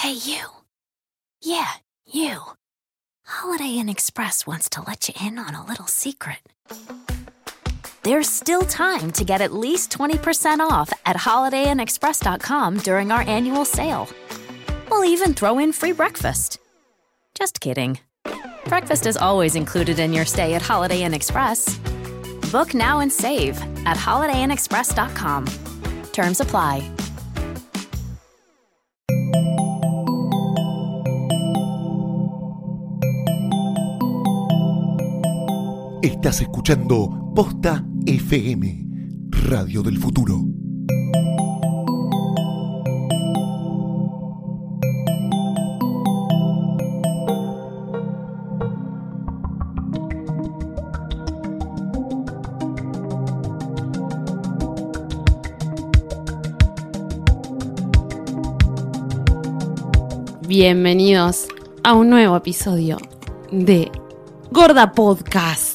Hey, you. Yeah, you. Holiday Inn Express wants to let you in on a little secret. There's still time to get at least 20% off at holidayinexpress.com during our annual sale. We'll even throw in free breakfast. Just kidding. Breakfast is always included in your stay at Holiday Inn Express. Book now and save at holidayinexpress.com. Terms apply. Estás escuchando Posta FM, Radio del Futuro. Bienvenidos a un nuevo episodio de Gorda Podcast.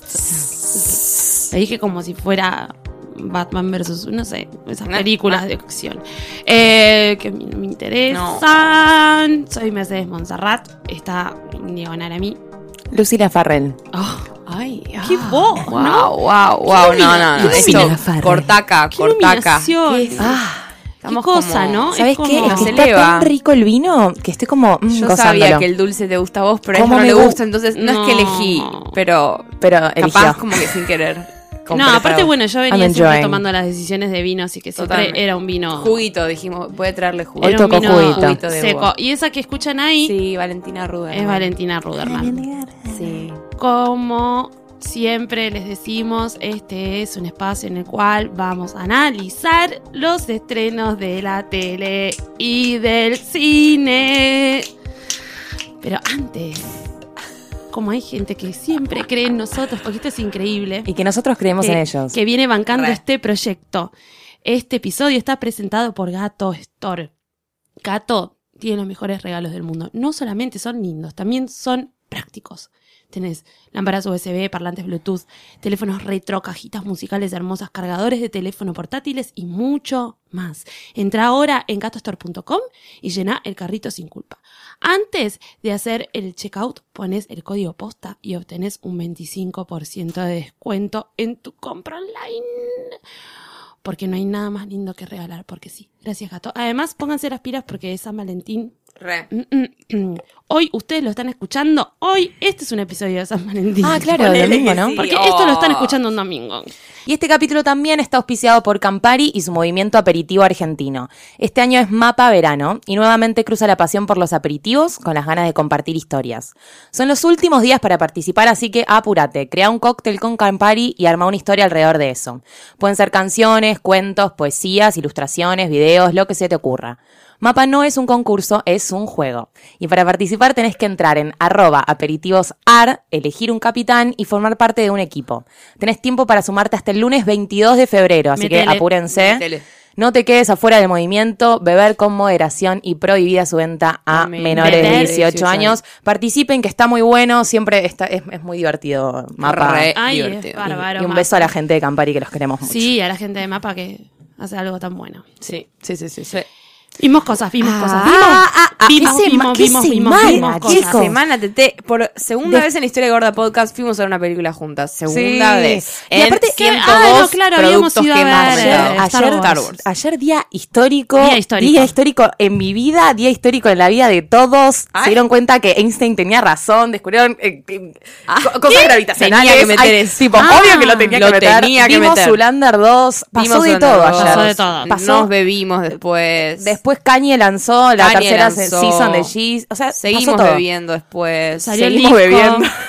Le dije como si fuera Batman versus, no sé, esas películas de acción. Eh, que a mí no me interesan. Soy Mercedes Monserrat. Está diagonal a mí. Lucila Farrell. Oh, ay, qué voz, Wow, ¿no? wow, wow, no, no, no. Esto, cortaca, Qué cortaca. Ah, Qué cosa, como- ¿no? ¿Sabes Es como- qué? Es que está tan rico el vino que estoy como mm, Yo gozándolo. sabía que el dulce te gusta a vos, pero a ella ¿Cómo no me le gu- gusta, entonces no, es que No. elegí, pero Pero capaz como que sin querer. No, aparte, bueno, yo venía I'm siempre enjoying. tomando las decisiones de vino, así que siempre Totalmente. era un vino. Juguito, dijimos, voy a traerle jugo. Hoy Era un tocó vino juguito. Juguito de seco. uva. Y esa que escuchan ahí Sí, Valentina Ruda. es Valentina Ruderman. Sí. Como siempre les decimos, este es un espacio en el cual vamos a analizar los estrenos de la tele y del cine. Pero antes, como hay gente que siempre cree en nosotros, porque esto es increíble, Y que nosotros creemos que, en ellos. que viene bancando Re. este proyecto. Este episodio está presentado por Gato Store. Gato tiene los mejores regalos del mundo. No solamente son lindos, también son prácticos. Tenés lámparas USB, parlantes Bluetooth, teléfonos retro, cajitas musicales hermosas, cargadores de teléfono portátiles y mucho más. Entra ahora en gatostore.com y llena el carrito sin culpa. Antes de hacer el checkout, pones el código posta y obtenés un 25% de descuento en tu compra online. Porque no hay nada más lindo que regalar, porque sí. Gracias, gato. Además, pónganse las pilas porque es San Valentín. Re. Hoy ustedes lo están escuchando. Hoy este es un episodio de San Valentín. Ah, claro, el domingo, ¿no? sí. Porque Oh. esto lo están escuchando un domingo. Y este capítulo también está auspiciado por Campari y su movimiento aperitivo argentino. Este año es Mapa Verano y nuevamente cruza la pasión por los aperitivos con las ganas de compartir historias. Son los últimos días para participar, así que apúrate, crea un cóctel con Campari y arma una historia alrededor de eso. Pueden ser canciones, cuentos, poesías, ilustraciones, videos, lo que se te ocurra. Mapa no es un concurso, es un juego. Y para participar tenés que entrar en arroba aperitivosar, elegir un capitán y formar parte de un equipo. Tenés tiempo para sumarte hasta el lunes 22 de febrero, así que apúrense. No te quedes afuera del movimiento, beber con moderación y prohibida su venta a Amén. menores de Beber. 18 años. Participen, que está muy bueno, siempre está, es, es muy divertido. Mapa. Re Ay, es divertido. bárbaro. Y un Mapa. beso a la gente de Campari que los queremos mucho. Sí, a la gente de Mapa que hace algo tan bueno. Sí, sí, sí, sí. sí. Vimos cosas, vimos Ah, cosas. ah, ah, ah, Vimos, qué vimos, qué vimos, vimos, semana, vimos cosas. Semana TT, por segunda De- vez en la historia de Gorda Podcast fuimos a ver una película juntas. Segunda Sí. vez. Y En aparte- 102 Ah, no, claro, habíamos ido a eh, Star ayer, Wars. ayer día histórico, Día histórico. día histórico en mi vida, día histórico en la vida de todos. Ay. Se dieron cuenta que Einstein tenía razón, descubrieron eh, eh, Ah, co- cosas ¿qué? gravitacionales. Tenía que meter Ay, eso. tipo, Ah, obvio que lo tenía lo que meter. tenía que Vimos meter. Zulander 2, pasó Vimos de todo dos. ayer. Pasó de todo. Nos bebimos después. Después Kanye lanzó la Kanye tercera lanzó. season de G. O sea, Seguimos pasó todo. bebiendo después. Salió el Seguimos disco. bebiendo.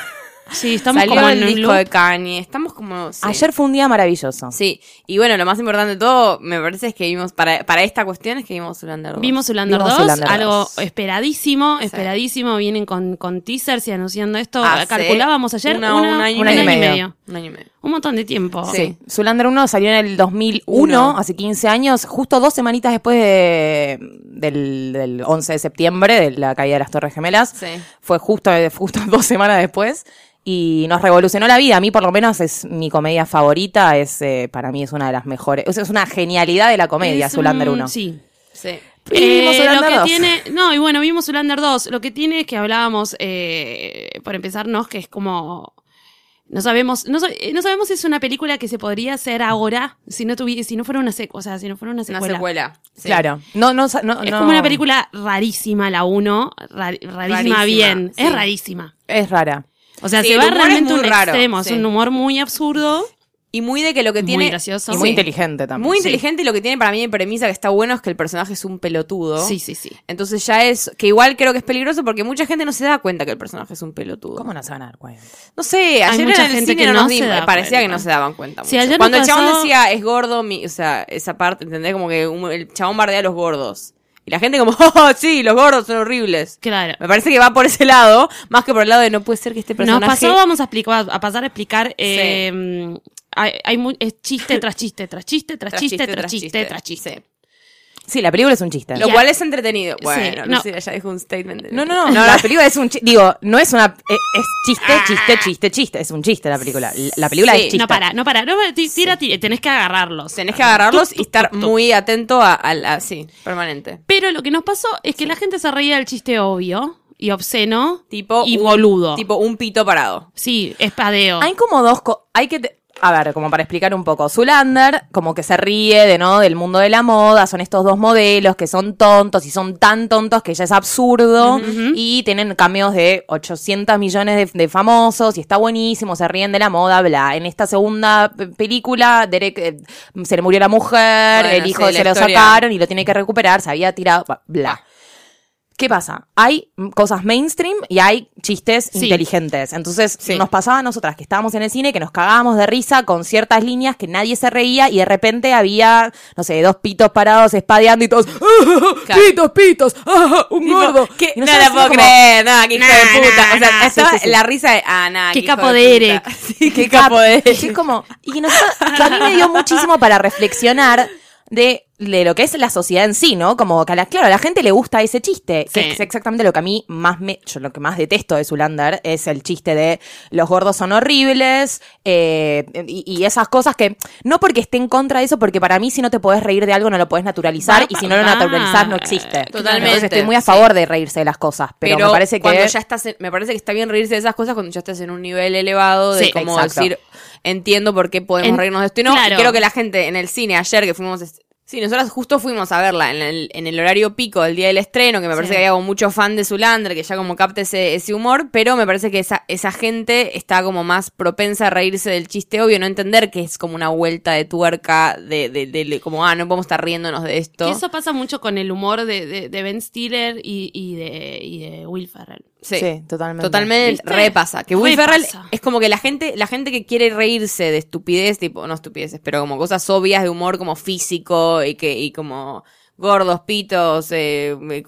Sí, estamos Salió como el en un disco loop. de Kanye. Estamos como. sí. Ayer fue un día maravilloso. Sí, y bueno, lo más importante de todo, me parece es que vimos, para, para esta cuestión es que vimos Zulander 2. Vimos Zulander Vimos 2, Zoolander algo 2. esperadísimo, esperadísimo. Vienen con, con teasers y anunciando esto. Hace Calculábamos ayer una- una- un año y un año y medio. medio. Un año y medio. Un montón de tiempo. Sí. Zulander 1 salió en el 2001, Uno. hace 15 años, justo dos semanitas después de- del, del 11 de septiembre, de la caída de las Torres Gemelas. Sí. Fue justo, justo dos semanas después. Y nos revolucionó la vida. A mí, por lo menos, es mi comedia favorita. Es, eh, para mí, es una de las mejores. es una genialidad de la comedia, Es Zulander un- 1. Sí. Sí. Y vimos Eh, Zoolander lo que 2. tiene, no, y bueno, vimos Zoolander 2. Lo que tiene es que hablábamos, eh, por empezarnos, que es como. No sabemos, no, eh, no sabemos si es una película que se podría hacer ahora si no tuviera, si no fuera una secuela, o sea, si no fuera una Una secuela. secuela. Sí. Claro. No, no, no, Es no- como una película rarísima, la 1, rarísima, Rarísima, bien, sí. es rarísima. Es rara. O sea, Sí, se va es realmente un raro, extremo, sí. es un humor muy absurdo, Y muy de que lo que muy tiene. gracioso. Y muy Sí. inteligente también. Muy Sí. inteligente y lo que tiene para mí de premisa que está bueno es que el personaje es un pelotudo. Sí, sí, sí. Entonces ya es, que igual creo que es peligroso porque mucha gente no se da cuenta que el personaje es un pelotudo. ¿Cómo no se van a dar cuenta? No sé, ayer mucha en el gente cine que no no nos se di- da parecía que no se daban cuenta. Sí, mucho. ayer Cuando el chabón decía es gordo, mi, o sea, esa parte, ¿entendés? Como que un- el chabón bardea a los gordos. Y la gente como, oh, sí, los gordos son horribles. Claro. Me parece que va por ese lado, más que por el lado de no puede ser que este Nos personaje... pasó, vamos a explicar, a pasar a explicar. eh, hay, es chiste tras chiste, tras chiste, tras, chiste, tras chiste, tras chiste. Sí, la película es un chiste. Lo Ya. cual es entretenido. Bueno, Sí, no, no. sé, ya dijo un statement. de- No, no, no, la película es un chiste. Digo, no es una. Es, es chiste, chiste, chiste, chiste. Es un chiste la película. La película Sí. es chiste. No para, no para, no ti- tira, tira, tenés que agarrarlos. Tenés que agarrarlos y estar muy atento a, a la... Sí, permanente. Pero lo que nos pasó es que la gente se reía del chiste obvio y obsceno Tipo y un- boludo. Tipo un pito parado. Sí, espadeo. Hay como dos cosas. Hay que. te- A ver, como para explicar un poco. Zulander, como que se ríe de, ¿no? Del mundo de la moda. Son estos dos modelos que son tontos y son tan tontos que ya es absurdo. Y tienen cameos de 800 millones de, de famosos y está buenísimo. Se ríen de la moda, bla. En esta segunda película, Derek eh, se le murió la mujer, Bueno, el hijo sí, se lo historia. sacaron y lo tiene que recuperar. Se había tirado, bla. ¿Qué pasa? Hay cosas mainstream y hay chistes Sí. inteligentes. Entonces Sí. nos pasaba a nosotras que estábamos en el cine que nos cagábamos de risa con ciertas líneas que nadie se reía y de repente había, no sé, dos pitos parados espadeando y todos, "Ah, Claro. pitos, pitos, ah, un Tipo, gordo. ¿qué? No la puedo como, creer, nada, qué hijo de puta. nah, o sea, nah. estaba Sí, sí, sí. la risa de, ah, nada, Qué capo de. Derek. Sí, qué capo de Y es como, y nosotros, que a mí me dio muchísimo para reflexionar de, de lo que es la sociedad en sí, ¿no? Como que a la, claro, a la gente le gusta ese chiste, que es exactamente lo que a mí más me, yo lo que más detesto de Zulander es el chiste de los gordos son horribles, eh, y, y esas cosas que, no porque esté en contra de eso, porque para mí si no te podés reír de algo no lo podés naturalizar, y si no lo naturalizás no existe. Totalmente, Entonces estoy muy a sí. favor de reírse de las cosas, pero, me parece que... cuando ya estás, en- me parece que está bien reírse de esas cosas cuando ya estás en un nivel elevado de Sí, como exacto. decir, entiendo por qué podemos En- reírnos de esto y no. claro. Y creo que la gente en el cine ayer que fuimos, sí, nosotras justo fuimos a verla en el, en el horario pico del día del estreno, que me parece Sí. que había como mucho fan de Zulander, que ya como capta ese, ese humor, pero me parece que esa, esa gente está como más propensa a reírse del chiste obvio, no entender que es como una vuelta de tuerca de, de, de- de- como, ah, no podemos estar riéndonos de esto. Que eso pasa mucho con el humor de, de, de Ben Stiller y, y de, y de Will Ferrell. Sí, Sí, totalmente. Totalmente ¿Viste? repasa. Que Will Repasa. Ferrell es como que la gente, la gente que quiere reírse de estupidez, tipo, no estupideces, pero como cosas obvias de humor como físico y que, y como gordos, pitos, eh, eh,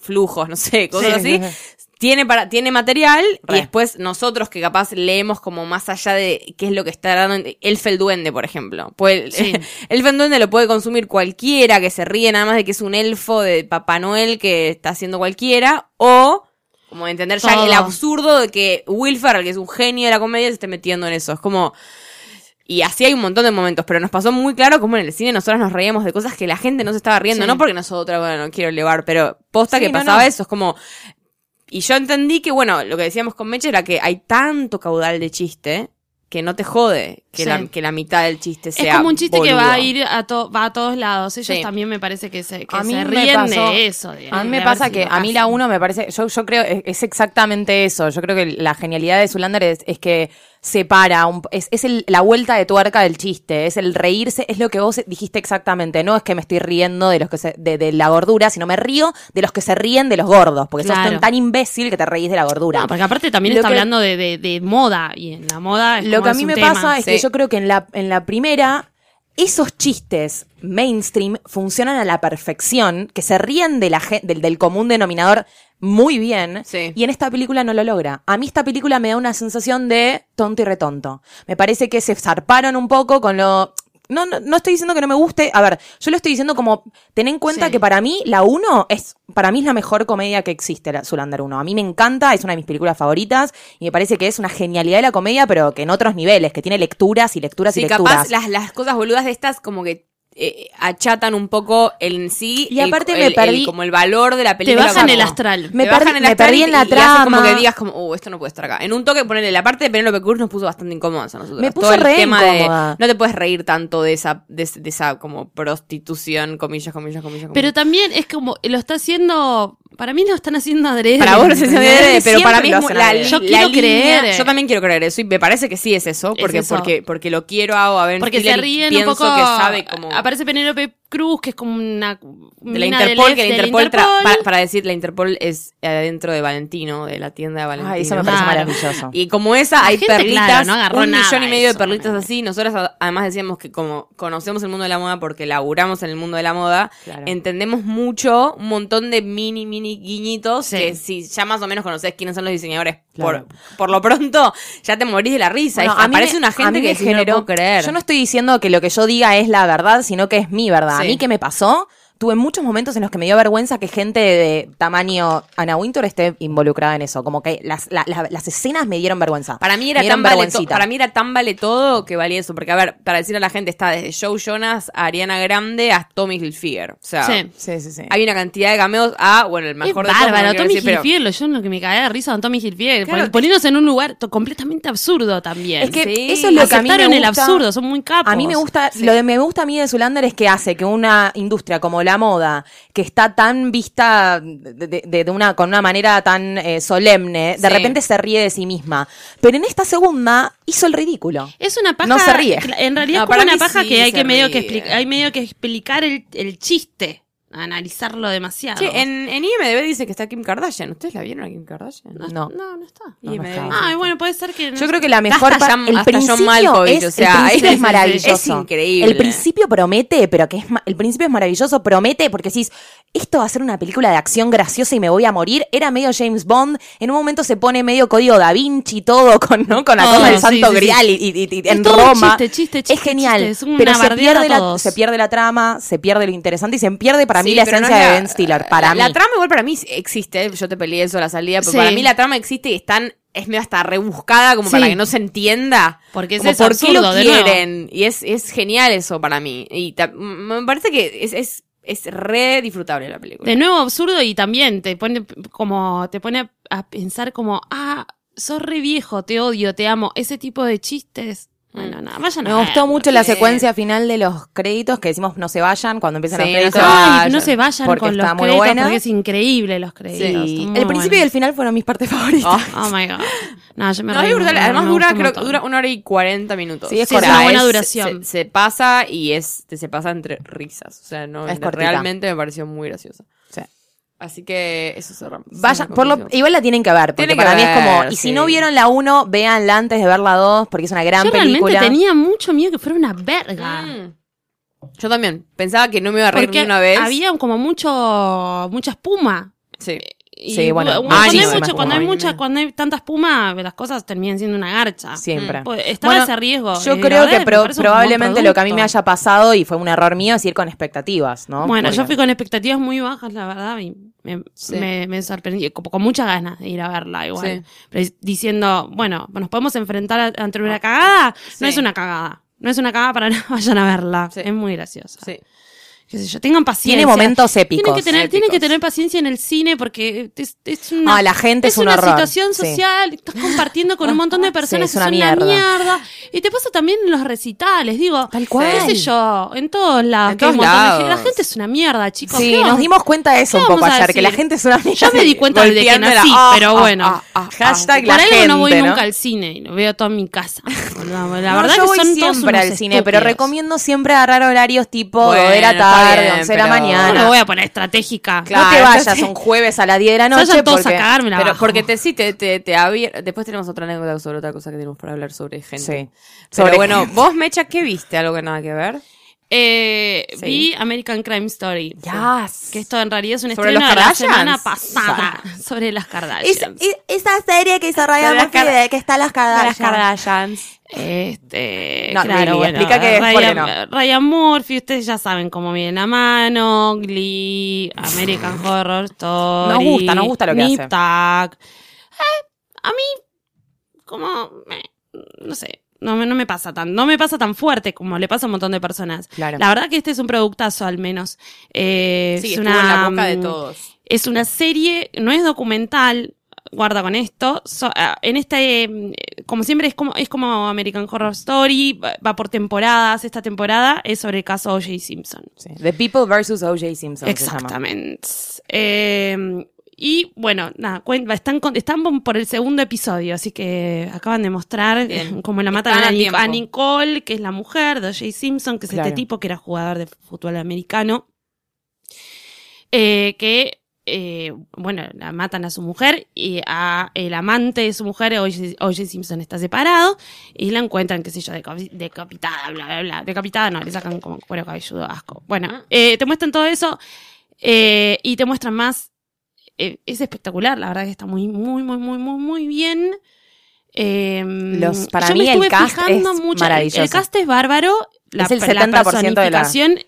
flujos, no sé, cosas Sí, así. sí, Tiene para, tiene material Re. y después nosotros que capaz leemos como más allá de qué es lo que está dando Elf el Duende, por ejemplo. Pues Sí. Elf el Duende lo puede consumir cualquiera que se ríe nada más de que es un elfo de Papá Noel que está haciendo cualquiera o como entender ya Todo. el absurdo de que Will Ferrell, que es un genio de la comedia, se esté metiendo en eso. Es como... Y así hay un montón de momentos, pero nos pasó muy claro como en el cine nosotros nos reíamos de cosas que la gente no se estaba riendo, Sí. no porque nosotros, bueno, no quiero elevar, pero posta Sí, que no, pasaba no. eso, es como... Y yo entendí que, bueno, lo que decíamos con Meche era que hay tanto caudal de chiste que no te jode que, Sí. la, que la mitad del chiste Es sea como un chiste que va a ir a, to- va a todos lados. Ellos Sí. también me parece que se, que A mí se me ríen pasó- de eso. de- A mí me pasa si que a mí la uno me parece, yo, yo creo, es, es exactamente eso. Yo creo que la genialidad de Zulander es, es que separa, un- es, es el- la vuelta de tuerca del chiste, es el reírse, es lo que vos dijiste exactamente. No es que me estoy riendo de los que se- de, de la gordura, sino me río de los que se ríen de los gordos, porque sos Claro. tan, tan imbécil que te reís de la gordura. No, porque aparte también Lo está que- hablando de, de- de moda y en la moda es Lo como que a mí me tema. pasa es que yo creo que en la, en la primera, esos chistes mainstream funcionan a la perfección, que se ríen de la del, del común denominador muy bien, Sí. y en esta película no lo logra. A mí esta película me da una sensación de tonto y retonto. Me parece que se zarparon un poco con lo... No, no, no estoy diciendo que no me guste. A ver, yo lo estoy diciendo como, ten en cuenta Sí. que para mí la 1 es, para mí es la mejor comedia que existe, la Zulander 1. A mí me encanta, es una de mis películas favoritas y me parece que es una genialidad de la comedia, pero que en otros niveles, que tiene lecturas y lecturas y lecturas. capaz las, las cosas boludas de estas como que eh, achatan un poco el en sí Y aparte el- me el- perdí- como el valor de la Te película bajan como- el astral. Me te bajan perdí- el me astral perdí y- en la y hace como trama. que digas como, uh, esto no puede estar acá. En un toque ponerle la parte de Penélope Cruz nos puso bastante incómodas a nosotros. Me puso Todo el tema de no te puedes reír tanto de esa de, de esa como prostitución, comillas, comillas, comillas. Pero también es como, lo está haciendo, para mí lo están haciendo adrede. para vos sé si ¿entendés? adrede, pero para mí es lo la, Yo la quiero línea- creer. Yo también quiero creer eso y me parece que sí es eso, porque eso. porque porque lo quiero a, a Ben Porque se ríen un poco. que sabe como Aparece Penélope Cruz, que es como una. de la Interpol, del que la de Interpol, tra- Interpol. Para, para decir, la Interpol es adentro de Valentino, de la tienda de Valentino. Ay, eso me parece Claro. maravilloso. Y como esa, hay gente, perlitas, claro, no agarró un nada millón y medio de perlitas así. Nosotras además decíamos que como conocemos el mundo de la moda porque laburamos en el mundo de la moda, Claro. entendemos mucho un montón de mini, mini guiñitos Sí. que si ya más o menos conocés quiénes son los diseñadores, Claro. por, por lo pronto ya te morís de la risa. Bueno, Es- a mí aparece me- una a gente mí que me no puedo creer. Yo no estoy diciendo que lo que yo diga es la verdad, sino que es mi verdad. A mí, ¿qué me pasó? Tuve muchos momentos en los que me dio vergüenza que gente de tamaño Ana Winter esté involucrada en eso. Como que las, la- la- las escenas me dieron vergüenza. Para mí, era Me dieron tan vale to- para mí era tan vale todo que valía eso. Porque, a ver, para decir a la gente, está desde Joe Jonas a Ariana Grande a Tommy Hilfiger. O sea, Sí. Sí, sí, sí. hay una cantidad de cameos a, bueno, el Es mejor de todos, bárbaro, Tommy decir, pero- Hilfiger, yo lo que me caía de risa con Tommy Hilfiger, Claro, pon- poniéndose en un lugar completamente absurdo también. Es que Sí. eso es lo que a mí me Aceptaron el gusta. absurdo, son muy capos. A mí me gusta, lo que me gusta a mí de Zulander es que hace que una industria como la moda, que está tan vista de, de- de una, con una manera tan eh, solemne, de Sí. repente se ríe de sí misma. Pero en esta segunda hizo el ridículo. Es una paja. No se ríe. En realidad No, es como una paja sí que hay que medio que hay medio que explicar el, el chiste, analizarlo demasiado. Che, en, en IMDB dice que está Kim Kardashian. ¿Ustedes la vieron a Kim Kardashian? No. No, no está. No, no IMDb. está. Ay, bueno, puede ser que. no Yo creo que la mejor Hasta John- el hasta John principio Malkovich, es, o sea, el principio es- es maravilloso. es increíble. El principio promete, pero que es ma- el principio es maravilloso, promete porque decís, esto va a ser una película de acción graciosa y me voy a morir. Era medio James Bond, en un momento se pone medio código Da Vinci y todo con, ¿no? con la cosa del sí, Santo sí, sí. Grial y, y- y- en Roma. chiste, chiste, chiste, es genial, chiste, es una pero se pierde, la, se pierde la trama, se pierde lo interesante y se pierde para mí la pero no esencia es de la- Ben Stiller. Para la, mí. La trama igual para mí existe. Yo te peleé eso a la salida. Pero Sí. para mí la trama existe y están, es medio hasta rebuscada como Sí. para que no se entienda. Porque es eso, por qué lo quieren. Y es, es genial eso para mí. Y me parece que es, es, es re disfrutable la película. De nuevo absurdo y también te pone como te pone a pensar como ah sos re viejo te odio te amo ese tipo de chistes bueno nada vayan Me a gustó verlo. mucho la secuencia final de los créditos que decimos no se vayan cuando empiezan Sí, los no créditos. Ay, no se vayan Porque con los está muy créditos buena. porque es increíble los créditos. Sí. El principio y el final fueron mis partes favoritas. Oh my god. No, yo me No, reí es brutal. mucho, Además me dura, creo que dura una hora y cuarenta minutos. Sí, es Sí, es una buena es- duración. Se, se pasa y es se pasa entre risas. O sea, no Es realmente me pareció muy graciosa. Sí. Así que eso cerramos. Vaya, por lo, igual la tienen que ver, porque Tienen que para mí es como, y si no vieron la 1, véanla antes de ver la 2, porque es una gran Yo realmente película. tenía mucho miedo que fuera una verga. Mm. Yo también. Pensaba que no me iba a reír Porque ni una vez. había como mucho mucha espuma. Sí. Y Sí, bueno, cuando, hay mucha, cuando hay mucha, cuando hay tanta espuma, las cosas terminan siendo una garcha. Siempre. Pues, Bueno, ese riesgo. Yo la creo que pro- probablemente lo que a mí me haya pasado, y fue un error mío, es ir con expectativas, ¿no? Bueno, yo fui con expectativas muy bajas, la verdad, y me, Sí. me, me sorprendí, con muchas ganas de ir a verla igual. Sí. Pero diciendo, bueno, nos podemos enfrentar ante una cagada. No es una cagada. No es una cagada para nada, vayan a verla. Sí. Es muy graciosa. Sí. Qué sé yo, tengan paciencia. Tiene momentos épicos. Tienen que, tener, tienen que Épicos. tener paciencia en el cine porque es, es una, Ah, la gente es un una horror. situación Sí. social. Estás compartiendo con un montón de personas Sí, es que una son una mierda. mierda. Y te pasa también en los recitales, digo. Tal cual. ¿Qué sé yo? En todos lados. En que todos de. La gente es una mierda, chicos. Sí, ¿Qué nos dimos cuenta de eso ¿Qué un poco ayer, que la gente es una mierda. Yo me di cuenta desde que nací, Ah, pero ah, bueno. ah, ah, Hashtag Por la algo gente, no voy ¿no? nunca al cine y lo veo todo en mi casa. La, la No, verdad yo que voy son siempre al cine, pero recomiendo siempre agarrar horarios tipo Bueno, 2 de la tarde, bien, 11 de la pero- No mañana. me voy a poner estratégica. No te vayas entonces- un jueves a las 10 de la noche vayan todos a porque... cagarme la Pero porque te sí, te, te, te abier- Después tenemos otra anécdota sobre otra cosa que tenemos para hablar sobre gente. Sí. Pero Sobre- bueno, vos, Mecha, ¿qué viste? ¿Algo que nada que ver? Eh, Sí. Vi American Crime Story. Yes. Que esto en realidad es un ¿Sobre estreno de la Kardashians? semana pasada. sobre las Kardashians. esa serie que hizo Ryan las Murphy de que está las Kardashian. Kardashians. Este, No, claro, bueno, explica que- Ryan, Murphy, ustedes ya saben cómo viene la mano, Glee, American Horror Story. Nos gusta, nos gusta lo que Nip hace. Eh, a mí, como, eh, no sé, No, me- no me pasa tan, no me pasa tan fuerte como le pasa a un montón de personas. Claro. La verdad que este es un productazo al menos. Eh, Sí, es estuvo en la boca de mm, todos. Es una serie, no es documental, guarda con esto. So- ah, en este, eh, como siempre, es como, es como American Horror Story, va, va por temporadas. Esta temporada es sobre el caso O.J. Simpson. Sí. The People versus O.J. Simpson. se llama. Exactamente. Eh, y bueno, nada, están, con- están por el segundo episodio, así que acaban de mostrar Bien. eh, cómo la matan a, Nic- Nicole, que es la mujer de O.J. Simpson, que es Claro. este tipo que era jugador de fútbol americano. Eh, que, eh, bueno, la matan a su mujer y a el amante de su mujer, O.J. O.J. Simpson, está separado y la encuentran, qué sé yo, decapi- decapitada, bla, bla, bla. Decapitada no, le sacan como cuero cabelludo, asco. Bueno, eh, te muestran todo eso eh, y te muestran más. Eh, es espectacular, la verdad que está muy, muy, muy, muy, muy, muy bien. Eh, Los- para yo mí me el cast fijando es mucho. maravilloso. El cast es bárbaro. La, Es el la 70% de la- personificación.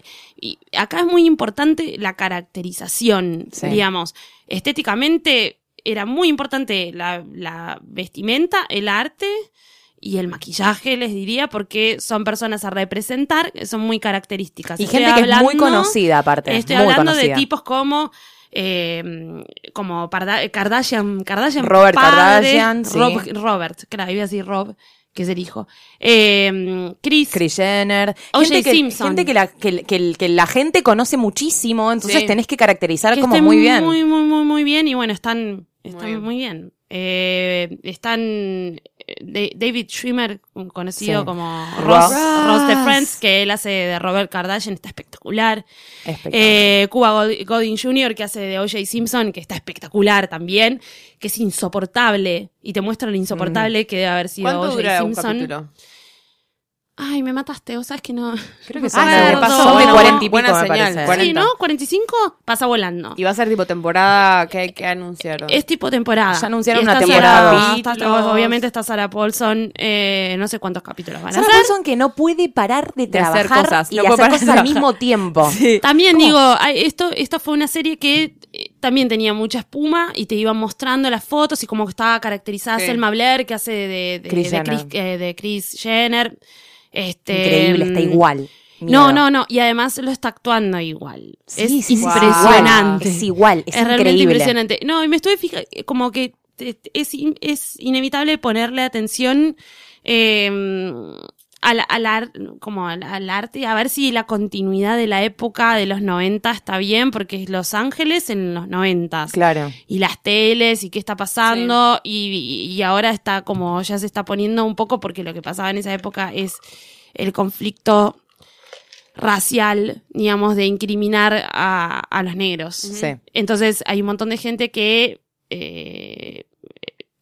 Y acá es muy importante la caracterización, Sí. digamos. Estéticamente era muy importante la, la vestimenta, el arte y el maquillaje, les diría, porque son personas a representar, son muy características. Y Estoy gente que es muy conocida, aparte. Estoy muy hablando conocida. de tipos como eh, como Parda- Kardashian, Kardashian Robert padre, Kardashian, sí. Rob- Robert, claro, iba a decir Rob, que es el hijo. Eh, Chris, Kris Jenner. O.J. Gente, que, Simpson. gente que, la, que, que- que la gente conoce muchísimo, entonces Sí. tenés que caracterizar que como estén muy bien. Muy, muy, muy, muy bien. Y bueno, están, están bien. muy bien. Eh, están David Schwimmer, conocido Sí. como Ross. Ross, Ross de Friends, que él hace de Robert Kardashian, está espectacular. Espectacular. Eh, Cuba God- Gooding Jr., que hace de O.J. Simpson, que está espectacular también, que es insoportable. Y te muestra lo insoportable que debe haber sido ¿Cuánto O.J. un Simpson. capítulo? Ay, me mataste, vos sabes que no. Creo que Ah, son, de, son de No, 40 y pico, buena me señal, parece. 40. Sí, ¿no? 45 pasa volando. Y va a ser tipo temporada que, que anunciaron. Es tipo temporada. Ya anunciaron Y una está temporada. Sarah- está- Capítulos. obviamente está Sarah Paulson. eh, no sé cuántos capítulos van a Sarah hacer. Paulson que no puede parar de De hacer trabajar cosas, y no puede hacer parar de cosas al trabajar. mismo tiempo. También ¿Cómo? digo, ay, esto, esta fue una serie que eh, también tenía mucha espuma y te iban mostrando las fotos y como que estaba caracterizada Sí. Selma Blair, que hace de, de, Kris de Jenner. Chris, eh, de Kris Jenner. Este, Increíble, está mm, igual. No, Miedo. no, no. Y además lo está actuando igual. Sí, es sí, impresionante. Es igual, es, realmente increíble. impresionante. No, y me estuve fijando, como que te- es, in- es inevitable ponerle atención eh, al, al ar- como al, al arte, a ver si la continuidad de la época de los 90 está bien, porque es Los Ángeles en los 90 Claro. y las teles y qué está pasando y, y ahora está como ya se está poniendo un poco porque lo que pasaba en esa época es el conflicto racial, digamos, de incriminar a, a los negros. Sí. Entonces hay un montón de gente que eh,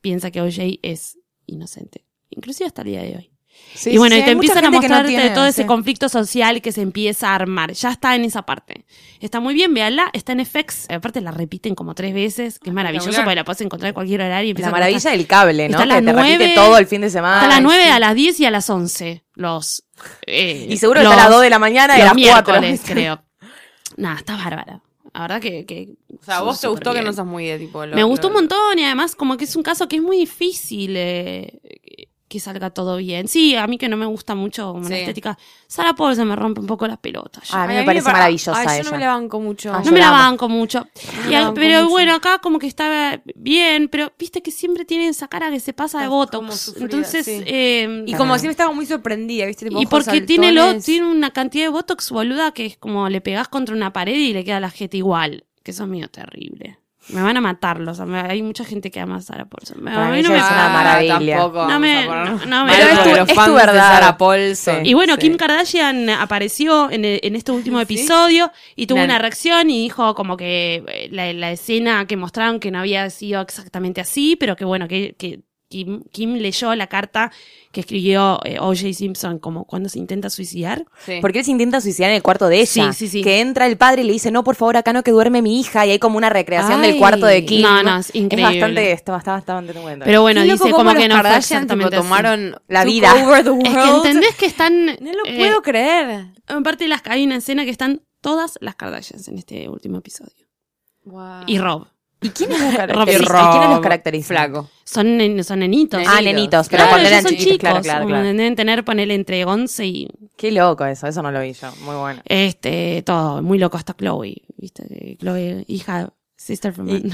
piensa que OJ es inocente, inclusive hasta el día de hoy. Sí, y bueno, sí, y te empiezan a no mostrarte tiene- todo ese sí. conflicto social que se empieza a armar. Ya está en esa parte. Está muy bien, véanla, está en FX. Aparte la repiten como tres veces, que es maravilloso porque la puedes encontrar en cualquier horario. La maravilla del cable, ¿no? está a las que te repite nueve- todo el fin de semana. Está a las 9, Sí. a las 10 y a las 11. Los. eh, Y seguro que los- está a las 2 de la mañana y a las 4. miércoles, creo. Nada, está bárbara. La verdad que. que O sea, ¿a vos te gustó que no sos muy de tipo... lo- Me gustó un lo- montón y además, como que es un caso que es muy difícil eh, que salga todo bien. Sí, a mí que no me gusta mucho como la Sí. estética. Sara Paulson me rompe un poco las pelotas. Ah, a mí me parece pa- maravillosa Ay, yo ella. no me la banco mucho. Ah, no me la banco mucho. No Y la a- banco pero mucho. bueno, acá como que estaba bien, pero viste que siempre tiene esa cara que se pasa de Está botox. sufrida, Entonces, sí. eh, Y como siempre estaba muy sorprendida, ¿viste? Tipo, y porque tiene, lo, tiene una cantidad de botox boluda que es como le pegás contra una pared y le queda la jeta igual. Que eso es medio terrible. Me van a matarlos. o sea, hay mucha gente que ama a Sarah Paulson. A mí no me es una maravilla. Tampoco No me- no- no me- Pero es tu- los es tu de verdad. Sarah Paulson. Y bueno, Sí. Kim Kardashian apareció en, el- en este último ¿Sí? episodio y tuvo Una- una reacción y dijo como que eh, la, la escena que mostraron que no había sido exactamente así, pero que bueno, que, que Kim, Kim leyó la carta que escribió eh, O.J. Simpson como cuando se intenta suicidar. Sí. Porque él se intenta suicidar en el cuarto de ella. Sí, sí, sí. Que entra el padre y le dice, no, por favor, acá no que duerme mi hija. Y hay como una recreación Ay. del cuarto de Kim. No, no, es increíble. bastante, está, está bastante bueno. Pero bueno, dice como los que no fue tipo, tomaron La vida. over the Es que world. entendés que están... No lo eh, puedo creer. Aparte las, hay una escena que están todas las Kardashians en este último episodio. Wow. Y Rob. ¿Y quiénes los caracterizan? ¿Y quiénes los caracterizan? Flaco. Son, nen- son nenitos. Ah, nenitos, pero Claro, cuando eran son chiquitos, chicos. claro, claro, claro. Deben tener, ponerle entre 11 y Qué loco eso, eso no lo vi yo. Muy bueno. este, todo, muy loco hasta Chloe, ¿viste? Que Chloe, hija, sister from, Y-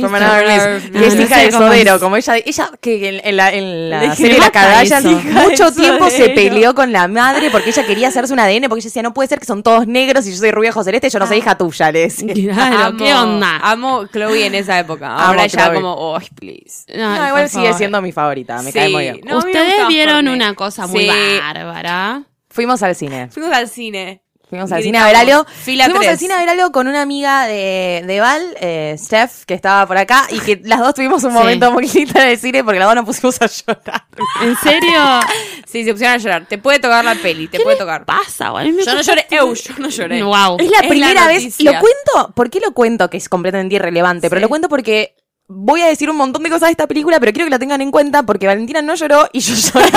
From another Y es hija de Sodero, como ella, ella que en, en la, en la serie de la eso. mucho tiempo se peleó con la madre porque ella quería hacerse un ADN porque ella decía, no puede ser que son todos negros y yo soy rubia ojos celeste, yo no soy hija tuya, le decía. Claro, ¿qué onda? Amo Chloe en esa época. Amo Ahora ya como, oh, please. No, igual sigue favor. siendo mi favorita, me Sí. cae muy bien. No, Ustedes vieron una cosa muy Sí. bárbara. Fuimos al cine. Fuimos al cine. Fuimos al cine a ver algo. Fuimos al cine a ver algo con una amiga de, de Val, eh, Steph, que estaba por acá, y que las dos tuvimos un Sí. momento muy lindo en el cine porque las dos nos pusimos a llorar. ¿En serio? Sí, se pusieron a llorar. Te puede tocar la peli, te puede tocar. Pasa, güey. A mí me Yo no lloré. Eu, yo no lloré. Wow. Es la Es la primera vez. Lo cuento. ¿Por qué lo cuento? Que es completamente irrelevante. Pero lo cuento porque voy a decir un montón de cosas de esta película, pero quiero que la tengan en cuenta porque Valentina no lloró y yo lloré.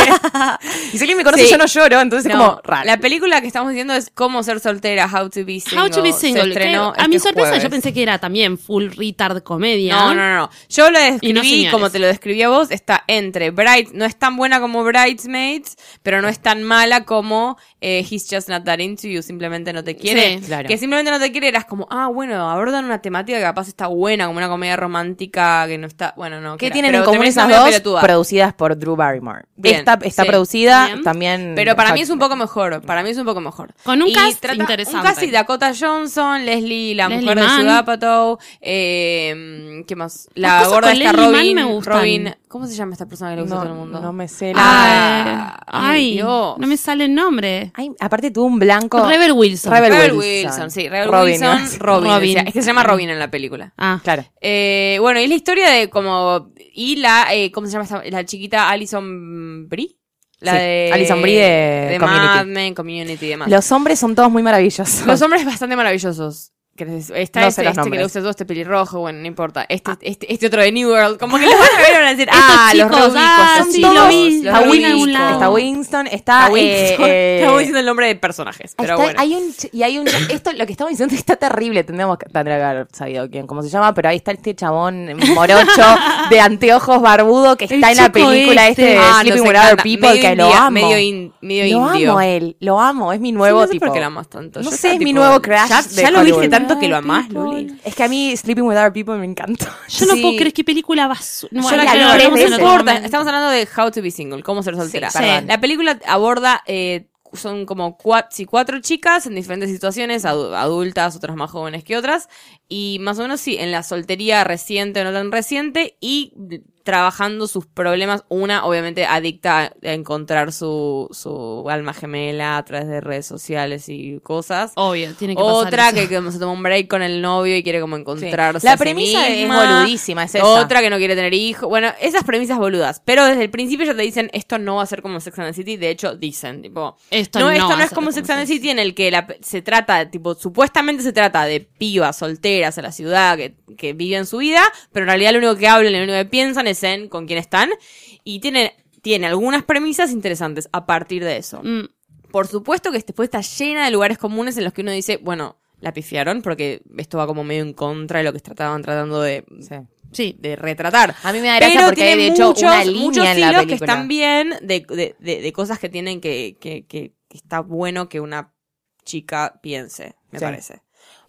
y si alguien me conoce, Sí. yo no lloro, entonces es No, como raro. La película que estamos diciendo es Cómo ser soltera, How to be single. How to be single. Se estrenó a mi este sorpresa jueves. yo pensé que era también full retard comedia. No, no, no. Yo lo Y no describí señores. como te lo describí a vos. Está entre Bright, no es tan buena como Bridesmaids, pero no es tan mala como eh, He's Just Not That Into You, simplemente no te quiere. Sí, claro. Que simplemente no te quiere, eras como, ah, bueno, abordan una temática que capaz está buena, como una comedia romántica que no está, bueno, no. ¿Qué que tienen pero en común esas dos? Producidas por Drew Barrymore. Bien, esta está sí. producida Bien. también. Pero para mí es un poco mejor. Para mí es un poco mejor. Con un Y cast Un interesante. cast y Dakota Johnson, Leslie, la Leslie mujer de Mann. Judd Apatow, eh, ¿qué más? La gorda Mann Robin. Robin, ¿cómo se llama esta persona que le gusta a todo el mundo? no me sé. Ah, Ay, Dios. no me sale el nombre. Ay, aparte tuvo un blanco. Rebel Wilson. Rebel Rebel Wilson. Wilson. sí, Rebel Robin, Wilson, ¿no? Robin, es que se llama Robin en la película. Ah, Claro. Eh, bueno, y es la historia de como y la eh, ¿cómo se llama esta? la chiquita Alison Brie? La Sí, de Alison Brie de Community. Mad Men, Community y demás. Los hombres son todos muy maravillosos. Los hombres bastante maravillosos. Está No este, sé los este que le gusta todo este pelirrojo, bueno, no importa. Este, este, este otro de New World. Como que los van a ver van a decir, ah, los chicos, ah, estos sí, chicos, lo vi, los lo vi reubicos. algún lado. Está Winston, está. Está Winston. eh, eh, Estamos diciendo el nombre de personajes, pero está- bueno. hay un y hay un esto lo que estamos diciendo está terrible tendríamos que tendría que haber sabido quién cómo se llama pero ahí está este chabón morocho de anteojos barbudo que El está en la película este. este de Ah, Sleeping nos with Other. People Medio que lo amo Medio, in- medio lo indio. amo a él lo amo es mi Sí, nuevo no sé tipo por qué lo amas tanto. No Yo sé, es mi nuevo crush Ya, de lo viste. Tanto que lo amás, Luli. es que a mí Sleeping with Other People me encantó yo no Sí. puedo creer qué película basura. No, Yo la No importa, momento. estamos hablando de How to be Single, cómo ser soltera. Sí. La película aborda, eh, son como cuatro, sí, cuatro chicas en diferentes situaciones, adu- adultas, otras más jóvenes que otras, y más o menos sí, en la soltería reciente o no tan reciente, y trabajando sus problemas, una obviamente adicta a encontrar su, su alma gemela a través de redes sociales y cosas. Obvio, tiene que pasar Otra eso. que, que se toma un break con el novio y quiere como encontrarse. La a sí premisa es boludísima, es esa. Otra que no quiere tener hijos. Bueno, esas premisas boludas. Pero desde el principio ya te dicen, esto no va a ser como Sex and the City. De hecho, dicen, tipo, Esto no, no esto no es como Sex and the. City en el que la, se trata, tipo, supuestamente se trata de pibas solteras en la ciudad que, que viven su vida, pero en realidad lo único que hablan, lo único que piensan es en con quién están. Y tiene, tiene algunas premisas interesantes a partir de eso. Mm, Por supuesto que después está llena de lugares comunes en los que uno dice, bueno, la pifiaron porque esto va como medio en contra de lo que estaban tratando de, Sí. sí. de retratar. A mí me da gracia Pero porque hay tiene de hecho muchos, una línea muchos en la hilos película. que están bien de, de, de, de cosas que tienen que, que, que, que está bueno que una chica piense, me Sí. parece.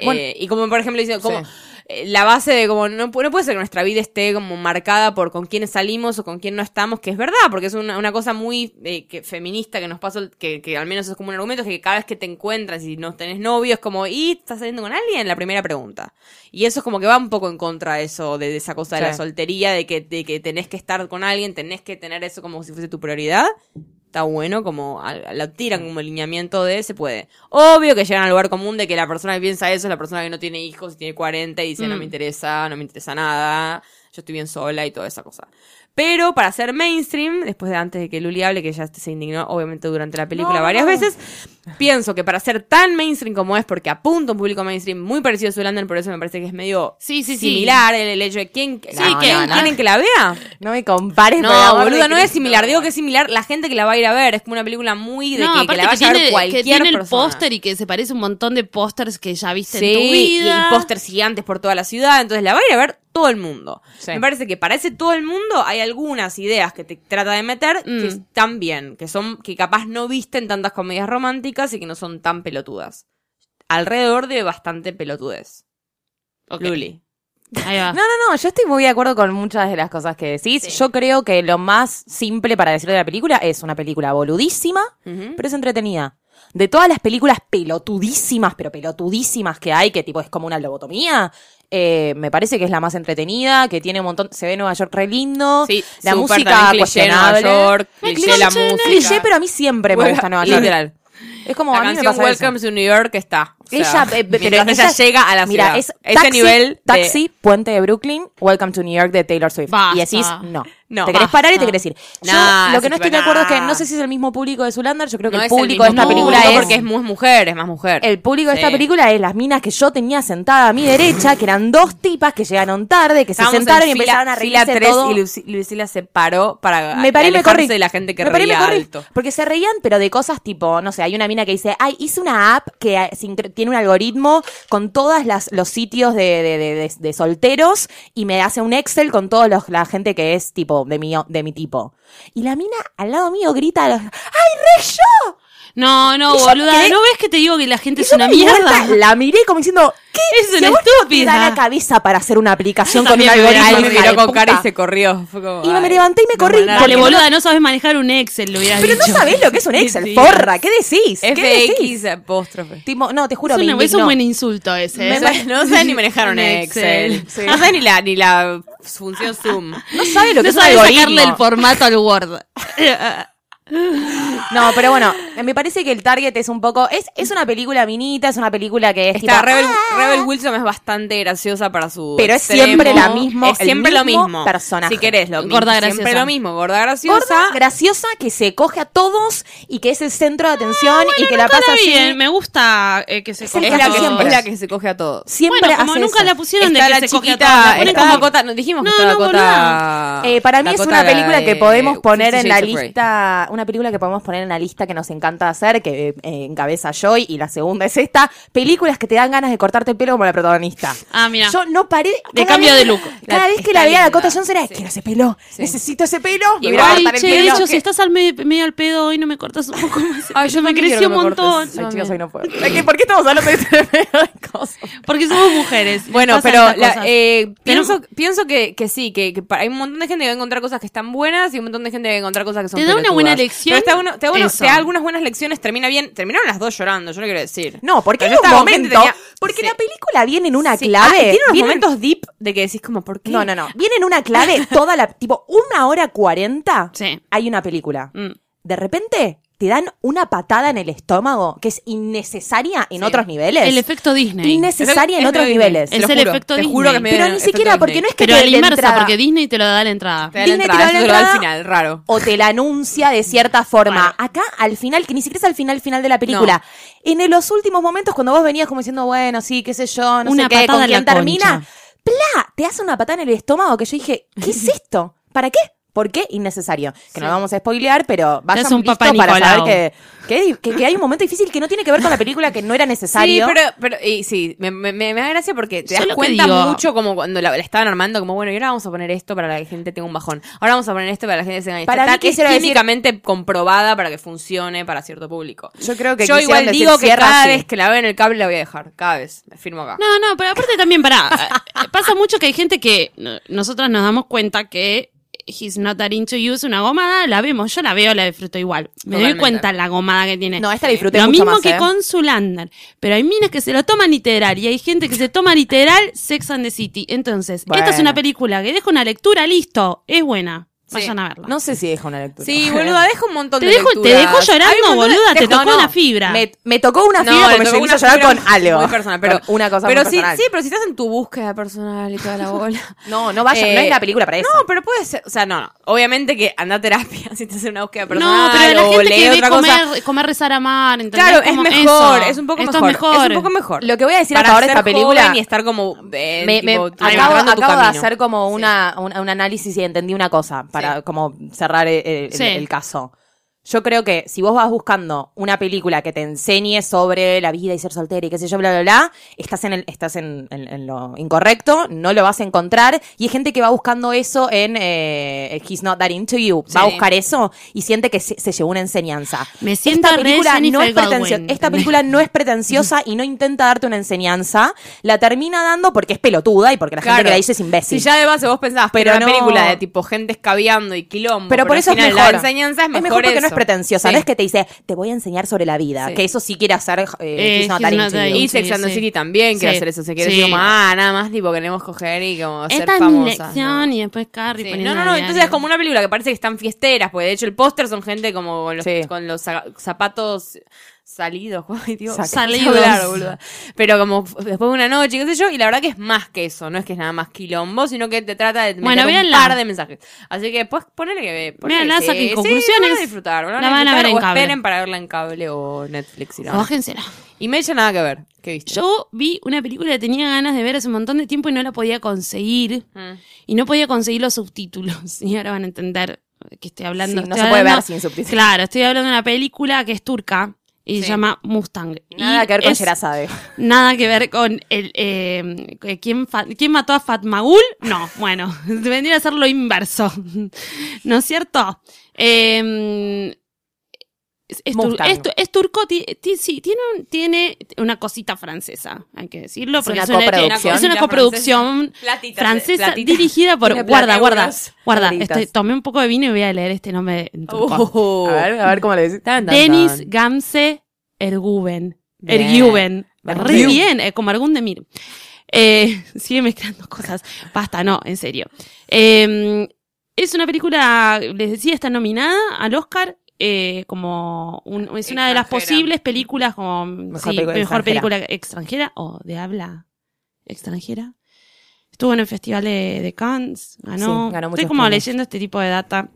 Bueno, Eh, y como por ejemplo diciendo, como Sí. Eh, la base de como no, no puede ser que nuestra vida esté como marcada por con quiénes salimos o con quién no estamos, que es verdad, porque es una, una cosa muy eh, que, feminista que nos pasa, que, que al menos es como un argumento, es que cada vez que te encuentras y no tenés novio es como, ¿y estás saliendo con alguien? La primera pregunta. Y eso es como que va un poco en contra de eso, de, de esa cosa de Sí. la soltería, de que, de que tenés que estar con alguien, tenés que tener eso como si fuese tu prioridad. Está bueno, como a- lo tiran como lineamiento de se puede. Obvio que llegan al lugar común de que la persona que piensa eso es la persona que no tiene hijos y tiene 40 y dice no Mm. me interesa, no me interesa nada. yo estoy bien sola y toda esa cosa. Pero para ser mainstream, después de antes de que Luli hable, que ya se indignó obviamente durante la película No, varias no. veces, pienso que para ser tan mainstream como es, porque apunta un público mainstream muy parecido a Zoolander, por eso me parece que es medio Sí, sí, sí. similar el, el hecho de quién, Sí, no, que- no, ¿quieren que la vea? No me compares, No, boluda, no es similar. Digo que es similar la gente que la va a ir a ver. Es como una película muy de no, que, que la que, vaya a ver cualquier que tiene el póster y que se parece un montón de pósters que ya viste Sí, en tu y, vida. y pósters gigantes por toda la ciudad. Entonces la va a ir a ver todo el mundo. Sí. Me parece que para ese todo el mundo hay algunas ideas que te trata de meter que Mm. están bien. Que son, que capaz no visten tantas comedias románticas y que no son tan pelotudas. Alrededor de bastante pelotudez. Luli. Ahí va. No, no, no, yo estoy muy de acuerdo con muchas de las cosas que decís. Yo creo que lo más simple para decir de la película es una película boludísima, pero es entretenida. De todas las películas pelotudísimas, pero pelotudísimas que hay, que tipo es como una lobotomía, eh, me parece que es la más entretenida, que tiene un montón, se ve Nueva York re lindo, Sí, la música cliché Nueva cuestionable. York, cliché la música. cliché, pero a mí siempre me Bueno, gusta Nueva York. literal. Es como la a mí me canción pasa eso. Welcome to New York está. O sea, ella, eh, pero mientras ella, llega a la mira, ciudad. es Ese taxi, nivel de- taxi, puente de Brooklyn, Welcome to New York de Taylor Swift. Basta. Y decís, no. No, te querés parar y te querés ir. Yo Nah, lo que no estoy de acuerdo es que no sé si es el mismo público de Zulander, yo creo que no el público de esta película público es... porque es muy mujer, es más mujer. El público de esta película es las minas que yo tenía sentada a mi derecha, que eran dos tipas que llegaron tarde, que se Estábamos sentaron y fila- empezaron a reírse todo. y Luci- Lucila se paró para me paré me corrí. de la gente que me paré me reía corrí. alto. Porque se reían, pero de cosas tipo, no sé, hay una mina que dice, ay, hice una app que eh, tiene un algoritmo con todos los sitios de, solteros y me hace un Excel con toda la gente que es tipo de mi, de mi tipo. Y la mina al lado mío grita, ¡ay, re yo! No, no, boluda. quedé- ¿No ves que te digo que la gente es una mierda? la miré como diciendo, ¿qué? Es Si una estúpida. da la cabeza para hacer una aplicación con un algoritmo. Miró con cara y se corrió. Fue como, Y me levanté y me corrí, porque boluda, no sabes manejar un Excel, lo hubieras Pero no sabés lo que es un Excel, forra, ¿qué decís? ¿Qué decís? FX apóstrofe. No, te juro, Es, me una- es un buen insulto ese. No ¿eh? no sabe ni manejar un Excel. No sabe ni la, ni la función Zoom. No sabe lo que No es un sabes algoritmo. sacarle el formato al Word. No, pero bueno, me parece que el target es un poco. Es, es una película minita, es una película que es Está, tipo, Rebel, ¡ah! Rebel Wilson es bastante graciosa para su Pero es extremo. siempre la mismo- Es el siempre lo mismo personaje. Si querés, lo mismo. Gorda Siempre graciosa. lo mismo. Gorda graciosa. gorda, graciosa, que se coge a todos y que es el centro de atención y que la pasa así. bien, me gusta eh, que se Es el es, coja la caso que, todo. siempre. es la que se coge a todos. Siempre Bueno, como hace nunca eso. la pusieron está de la que se coge a chiquita, todos, la ponen está como- nos dijimos que No, está no. Eh, para mí es una la película que podemos poner en la lista, una película que podemos poner en la lista que nos encanta hacer, que eh, encabeza Joy, y la segunda es esta, películas que te dan ganas de cortarte el pelo como la protagonista. Ah, mira. Yo no paré. De cambio vez- de look. Cada La- vez que la veía a. Dakota Johnson era, Sí. quiero ese pelo, Sí. necesito ese pelo, me voy Igual, che, de hecho, si estás al medio, medio al pedo hoy, no me cortas un poco más. Ay, yo me creció un montón. Ay, chicos, hoy no puedo. Ay, ¿qué- ¿Por qué estamos hablando de este pedo de cosas? Porque somos mujeres. Bueno, pasan pero la- eh, pienso, pienso que, que sí, que, hay un montón de gente que va a encontrar cosas que están buenas y un montón de gente que va a encontrar cosas que son Te da una buena lección, Pero te da, uno- te da uno- eso. te da algunas buenas lecciones, termina bien. Terminaron las dos llorando, yo no quiero decir. No, porque yo un gente momento. tenía- porque sí. la película viene en una Sí. clave. Ah, tiene unos viene- momentos deep de que decís como, ¿por qué? No, no, no. Viene en una clave toda la. tipo, una hora cuarenta. Sí. Hay una película. Mm. De repente te dan una patada en el estómago que es innecesaria en Sí. otros niveles. El efecto Disney. Innecesaria Es- en otros niveles. Es el juro, efecto te Disney. juro que Pero ni siquiera, porque Disney. no es que Pero te la la inversa, entrada. porque Disney te lo da a la entrada. Te da la Disney entrada, te da eso la te lo da al final, raro. o te la anuncia de cierta forma. Bueno. Acá, al final, que ni siquiera es al final final de la película. En los últimos momentos, cuando vos venías como diciendo, bueno, sí, qué sé yo, no Una sé qué, patada con en la quién termina, concha. ¡pla! Te hace una patada en el estómago que yo dije, ¿qué es esto? ¿Para qué? ¿Por qué? Innecesario. Que no lo vamos a spoilear, pero vayan hace un listo papá para saber que, que, que- que hay un momento difícil que no tiene que ver con la película, que no era necesario. Sí, pero, pero y sí, me, me, me da gracia porque te Yo das que cuenta digo- mucho como cuando la, la estaban armando, como bueno, y ahora vamos a poner esto para que la gente tenga un bajón. Ahora vamos a poner esto para que la gente se enganche. Para Está- mí es decir- químicamente comprobada para que funcione para cierto público. Yo creo que Yo igual decir, digo que "Cierra cada así". vez que la veo en el cable la voy a dejar. Cada vez. Me firmo acá. No, no, pero aparte también, pará. eh, Pasa mucho que hay gente que no- nosotros nos damos cuenta que He's Not That Into You es una gomada, la vemos, yo la veo, la disfruto igual. Me doy cuenta la gomada que tiene. No, esta la disfruté Lo mucho mismo más, que ¿eh? con Zulander. Pero hay minas que se lo toman literal y hay gente que se toma literal Sex and the City. Entonces, esta es una película que deja una lectura, listo, es buena. Vayan a verla. No sé si deja una lectura. Sí, boluda, deja un montón te de dejo, te dejo llorando, boluda. Te tocó no, una fibra. Me, me tocó una No, fibra porque me hizo llorar con algo. Muy personal, pero Con una cosa pero muy sí, personal. sí, pero si estás en tu búsqueda personal y toda la bola. No, no vaya, Eh, no es la película para eso. No, pero puede ser, o sea, no, no. Obviamente que anda a terapia si estás en una búsqueda personal No, pero la o gente lee que ve comer, cosa. comer, rezar, amar, ¿entendés? Claro, es mejor, eso. es un poco Esto mejor. es mejor. Es un poco mejor. Lo que voy a decir a Para favor de esta película y estar como eh, acabo, de hacer como una, un, un análisis y entendí una cosa para como cerrar el, el- Sí. el caso. Yo creo que si vos vas buscando una película que te enseñe sobre la vida y ser soltera y qué sé yo, bla, bla, bla, estás en, el, estás en, en- en lo incorrecto, no lo vas a encontrar. Y hay gente que va buscando eso en eh, He's Not That Into You. Va a buscar eso y siente que se, se llevó una enseñanza. Me siento esta re película no es pretencio- Goldwyn, Esta película no es pretenciosa y no intenta darte una enseñanza. La termina dando porque es pelotuda y porque la gente que la dice es imbécil. Si ya de base vos pensabas Pero pero que era una no- película de tipo gente escabeando y quilombo, pero por eso es final mejor. La enseñanza es mejor, porque no es pretenciosa. Sí. No es que te dice, te voy a enseñar sobre la vida. Sí. Que eso sí quiere hacer eh, Eh. Y Sex and the. City también quiere Sí. hacer eso. Se quiere Sí. decir como, ah, nada más tipo queremos coger y como ser Esta es mi famosas. lección ¿no? y después Carrie No, no, no, entonces es como una película que parece que están fiesteras, porque de hecho el póster son gente como con los, Sí. con los za- zapatos Dios, Saca- Salidos. Claro, boluda. Pero como después de una noche, qué sé yo, y la verdad que es más que eso, no es que es nada más quilombo, sino que te trata de meter Bueno, un par de mensajes. Así que pues ponele que Véanla, que saquen sí, conclusiones. van a disfrutar, van La van a ver en o cable. esperen para verla en cable o Netflix. y la O van a- bájensela. Y Mecha nada que ver, ¿qué viste? Yo vi una película que tenía ganas de ver hace un montón de tiempo y no la podía conseguir. Mm. Y no podía conseguir los subtítulos. Y ahora van a entender que estoy hablando. Sí, no estoy se puede ver sin subtítulos. Claro, estoy hablando de una película que es turca y Sí. se llama Mustang. Nada Y que ver con Sherazade. Nada que ver con el. Eh, ¿quién, fa- ¿Quién mató a Fatmagul? No, bueno, vendría a ser lo inverso. ¿No es cierto? Eh, es, es tur- Mustang. es tu- es turco, sí, tiene, un- tiene una cosita francesa, hay que decirlo, Es porque una es una, coproducción. una francesa platita. dirigida por. Guarda, guarda, guarda. Estoy- tomé un poco de vino y voy a leer este nombre en turco. Uh. A ver, a ver cómo le decís. Denis. Gamse. Erguven. Bien. Re bien, eh, como Ergun Demir. Eh, sigue mezclando cosas. Basta, no, en serio. Eh, es una película, les decía, está nominada al Oscar. Eh, como un- es una de las posibles películas como Mejor sí, película mejor extranjera. película extranjera o de habla extranjera. Estuvo en el Festival de, de Cannes, ganó. Sí, ganó Estoy como premios. leyendo este tipo de data.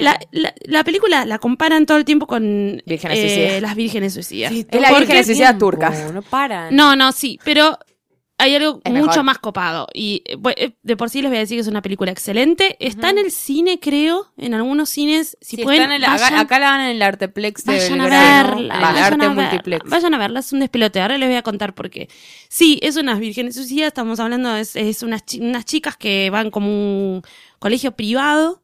La, la, la película la comparan todo el tiempo con Vírgenes eh, suicidas. las vírgenes suicidas. Sí, Es la ¿por Virgen qué Suicida tiempo? turca. No paran. No, no, sí, pero hay algo Es mucho mejor. más copado. Y eh, eh, de por sí les voy a decir que es una película excelente. Está en el cine, creo, en algunos cines. Si Sí, pueden, está en el- acá, vayan, acá la dan en el Arteplex de vayan a verla. vayan, Arte a verla Multiplex. vayan a verla, es un despelote. Ahora les voy a contar por qué. Sí, es unas vírgenes suicidas, estamos hablando, es, es unas, chi- unas chicas que van como un colegio privado.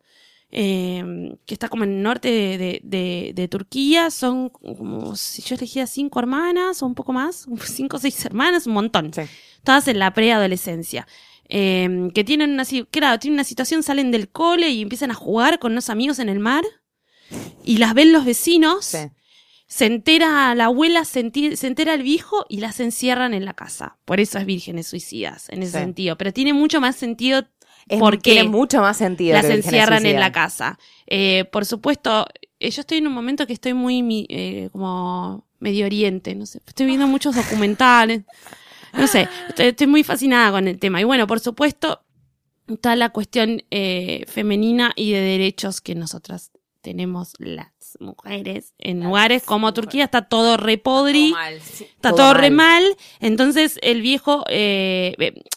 eh, que está como en el norte de, de- de- de Turquía, son como, si yo elegía cinco hermanas o un poco más, cinco o seis hermanas, un montón Sí. En la preadolescencia. Eh, que tienen una, claro, tienen una situación, salen del cole y empiezan a jugar con unos amigos en el mar y las ven los vecinos, Sí. se entera la abuela, se, entera el viejo y las encierran en la casa. Por eso es vírgenes suicidas, en ese Sí. sentido. Pero tiene mucho más sentido Es- porque Tiene mucho más sentido. las encierran en la casa. Eh, por supuesto, eh, yo estoy en un momento que estoy muy mi- eh, como Medio Oriente, no sé, estoy viendo muchos documentales, no sé, estoy, estoy muy fascinada con el tema. Y bueno, por supuesto, está la cuestión eh, femenina y de derechos que nosotras tenemos las mujeres en lugares como Turquía, está todo repodri. Todo mal, sí. Está Todo todo, re mal. Entonces el viejo, eh,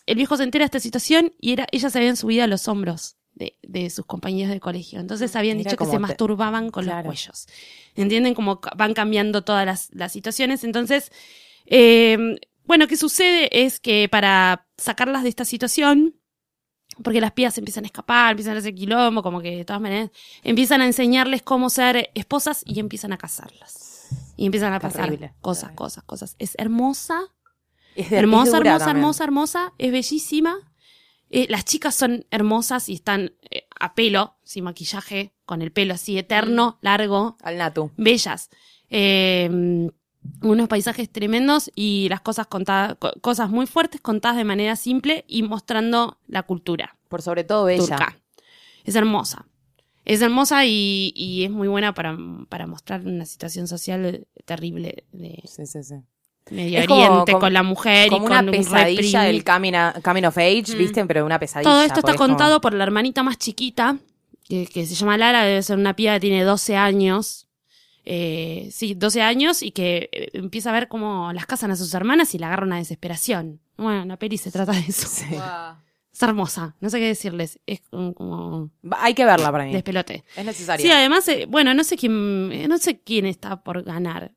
el viejo se entera de esta situación y era, ellas se habían subido a los hombros de, de sus compañeros de colegio. Entonces habían Mira dicho que se te- masturbaban con Claro. los cuellos. ¿Entienden? Como van cambiando todas las, las situaciones. Entonces, eh, bueno, ¿qué sucede? Es que para sacarlas de esta situación, porque las pías empiezan a escapar, empiezan a hacer quilombo, como que de todas maneras, empiezan a enseñarles cómo ser esposas y empiezan a casarlas. Y empiezan a pasar Terrible. cosas, cosas, cosas. Es hermosa, Es de- hermosa, es hermosa, también. hermosa, hermosa, es bellísima. Eh, las chicas son hermosas y están eh, a pelo, sin maquillaje, con el pelo así eterno, largo, Al Natu. bellas. Eh, unos paisajes tremendos y las cosas contadas, co- cosas muy fuertes contadas de manera simple y mostrando la cultura Por sobre todo bella. turca. Es hermosa. Es hermosa y, y es muy buena para, para mostrar una situación social terrible de Sí, sí, sí. Medio Es Oriente como- con la mujer Como y una con un pesadilla del coming, coming of age, ¿viste? Pero una pesadilla. Todo esto está como- contado por la hermanita más chiquita, que, que se llama Lara, debe ser una piba que tiene 12 años. Eh, sí, 12 años y que eh, empieza a ver cómo las casan a sus hermanas y la agarra una desesperación. Bueno, la peli se trata de eso. Es hermosa, no sé qué decirles. Es como, Hay que verla para mí. despelote. Es necesario. Sí, además, eh, bueno, no sé quién, eh, no sé quién está por ganar.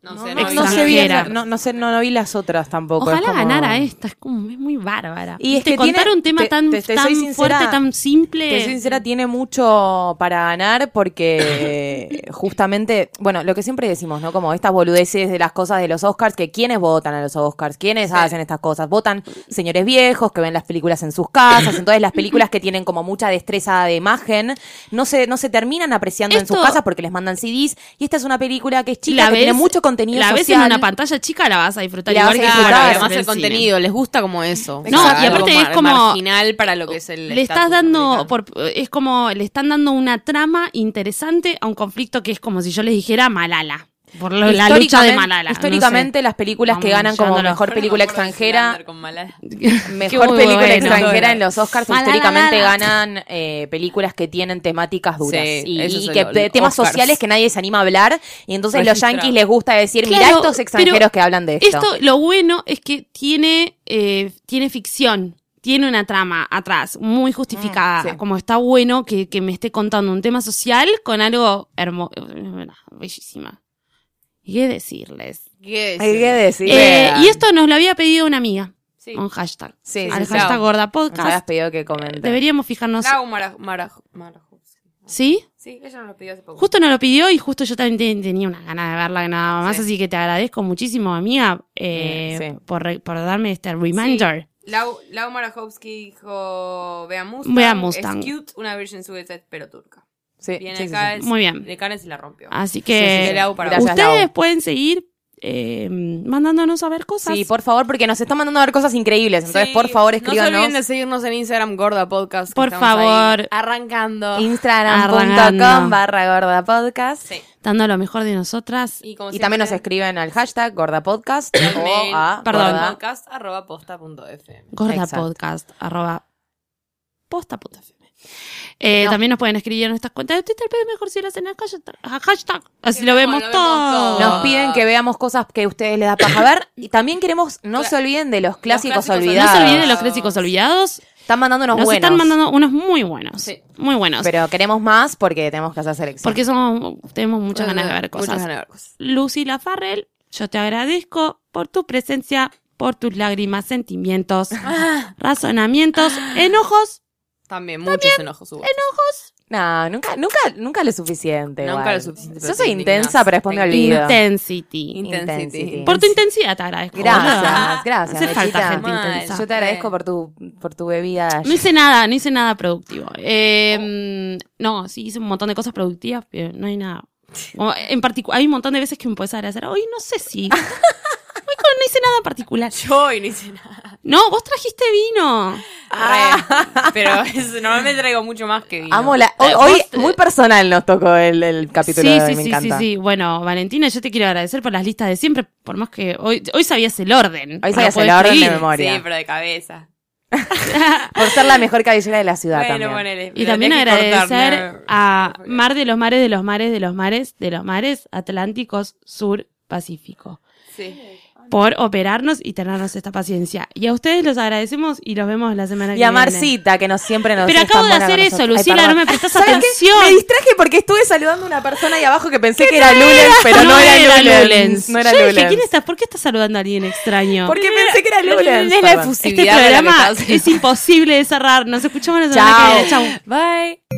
No, no, sé, no, no sé bien, no, no sé, no, no vi las otras tampoco. Ojalá es como- ganara esta, es como, es muy bárbara. Y es que contar tiene- un tema te- tan, te- te tan sincera, fuerte, tan simple. Te soy sincera, tiene mucho para ganar porque justamente, bueno, lo que siempre decimos, ¿no? Como estas boludeces de las cosas de los Oscars, que quiénes votan a los Oscars, quiénes hacen estas cosas. Votan señores viejos que ven las películas en sus casas, entonces las películas que tienen como mucha destreza de imagen no se, no se terminan apreciando en sus casas porque les mandan CDs. Y esta es una película que es chica, la que tiene mucho contenido la ves social. en una pantalla chica, la vas a disfrutar Y la igual vas a que disfrutar, la Claro, ves además el cine. contenido, les gusta como eso. No, Exacto, y aparte es como- marginal para lo que es el Le estás dando, por, es como, le están dando una trama interesante a un conflicto que es como si yo les dijera Malala. Por lo- la lucha de Históricamente- Malala. no Históricamente, las películas que ganan como mejor película extranjera. Mejor película bueno. extranjera en los Oscars Malala, históricamente Malala. ganan eh, películas que tienen temáticas duras Sí, y, y que lo- temas Oscars. sociales que nadie se anima a hablar y entonces los Registrado. yankees les gusta decir mira Claro, estos extranjeros que hablan de esto. Esto, lo bueno es que tiene, eh, tiene ficción. Tiene una trama atrás, muy justificada. Mm, sí. Como está bueno que, que me esté contando un tema social con algo hermoso. Bellísima. ¿Y qué decirles? ¿Qué Hay que decir Eh, y esto nos lo había pedido una amiga. Sí. Un hashtag. Sí, sí, Al sí. hashtag Lau. gorda nos habías podcast. pedido que comente Deberíamos fijarnos. Lau Mara, Mara, Mara- ¿Sí? Sí, ella nos lo pidió hace poco. Justo nos lo pidió y justo yo también te- tenía una gana de verla nada más, Sí. así que te agradezco muchísimo, amiga, eh, Sí. por, re- por darme este reminder. Lau, Lau Marajowski dijo Vea Mustang. Vea Mustang. Es cute, una version Suicide, pero turca. Sí, Viene sí, sí, acá, sí. es- Muy bien. De Cannes y la rompió. Así Sí, que Lau, para Gracias, ustedes Lau. pueden seguir eh, mandándonos a ver cosas. Sí, por favor, porque nos están mandando a ver cosas increíbles. Entonces, Sí, por favor, No se escríbanos. olviden de seguirnos en Instagram, Gorda Podcast. Por estamos ahí favor. arrancando. Instagram.com barra gorda podcast. Sí. Dando lo mejor de nosotras. Y, como Y también nos escriben al hashtag gordapodcast al o a Perdón. gorda- podcast arroba posta punto fm. Gorda Exacto. podcast arroba posta.fm. Eh, No. También nos pueden escribir en nuestras cuentas de Twitter, pero es mejor si lo hacen en hashtag. hashtag. Así lo no, vemos lo vemos todo. Nos piden que veamos cosas que a ustedes les da paja ver. Y también queremos, no se olviden de los clásicos, clásicos olvidados. No se olviden de los clásicos olvidados. Están mandando unos Nos buenos. están mandando unos muy buenos. Sí. Muy buenos. Pero queremos más porque tenemos que hacer selección. porque somos, tenemos muchas ganas de ver Muchas cosas. ganas de ver cosas. Lucy Lafarrell, yo te agradezco por tu presencia, por tus lágrimas, sentimientos, razonamientos, enojos. También, muchos enojos hubo. No, nunca, nunca, nunca lo suficiente. Nunca igual. lo suficiente, Yo soy te intensa, pero después me olvido. Intensity. Intensity. Por tu intensidad te agradezco. Gracias, gracias, Hace falta gente Mal. intensa. Yo te agradezco por tu, por tu bebida. No hice nada, no hice nada productivo. Eh, no, sí hice un montón de cosas productivas, pero no hay nada. Como, en particular, hay un montón de veces que me puedes agradecer. Hoy no sé si. Hoy no hice nada en particular. Yo hoy no hice nada. No, vos trajiste vino. Re. Pero es- normalmente traigo mucho más que vino. Amo la. Hoy, Eh, hoy vos- muy personal nos tocó el, el capítulo Sí, de hoy, sí, me sí, sí, encanta. sí. Bueno, Valentina, yo te quiero agradecer por las listas de siempre, por más que hoy, hoy sabías el orden. Hoy sabías el orden de memoria. Sí, pero de cabeza. Por ser la mejor cabellera de la ciudad Bueno, también. ponele. Y también agradecer a Mar de los Mares, de los Mares, de los Mares, de los Mares Atlánticos Sur Pacífico Sí. por operarnos y tenernos esta paciencia. Y a ustedes los agradecemos y los vemos la semana que Y a viene. Marcita, que nos siempre nos Pero es acabo de buena hacer con eso, nosotros. Ay, Lucila, perdón. no me prestas ¿Sabes qué? atención. Me distraje porque estuve saludando a una persona ahí abajo que pensé que era Lulens, pero no, era, Lulens. No era Yo dije, Lulens. ¿quién estás? ¿Por qué estás saludando a alguien extraño? Porque pensé que era Lulens. Es la perdón. este efusividad de la que programa estás es imposible de cerrar. Nos escuchamos la semana Chao. que viene. Chau. Bye.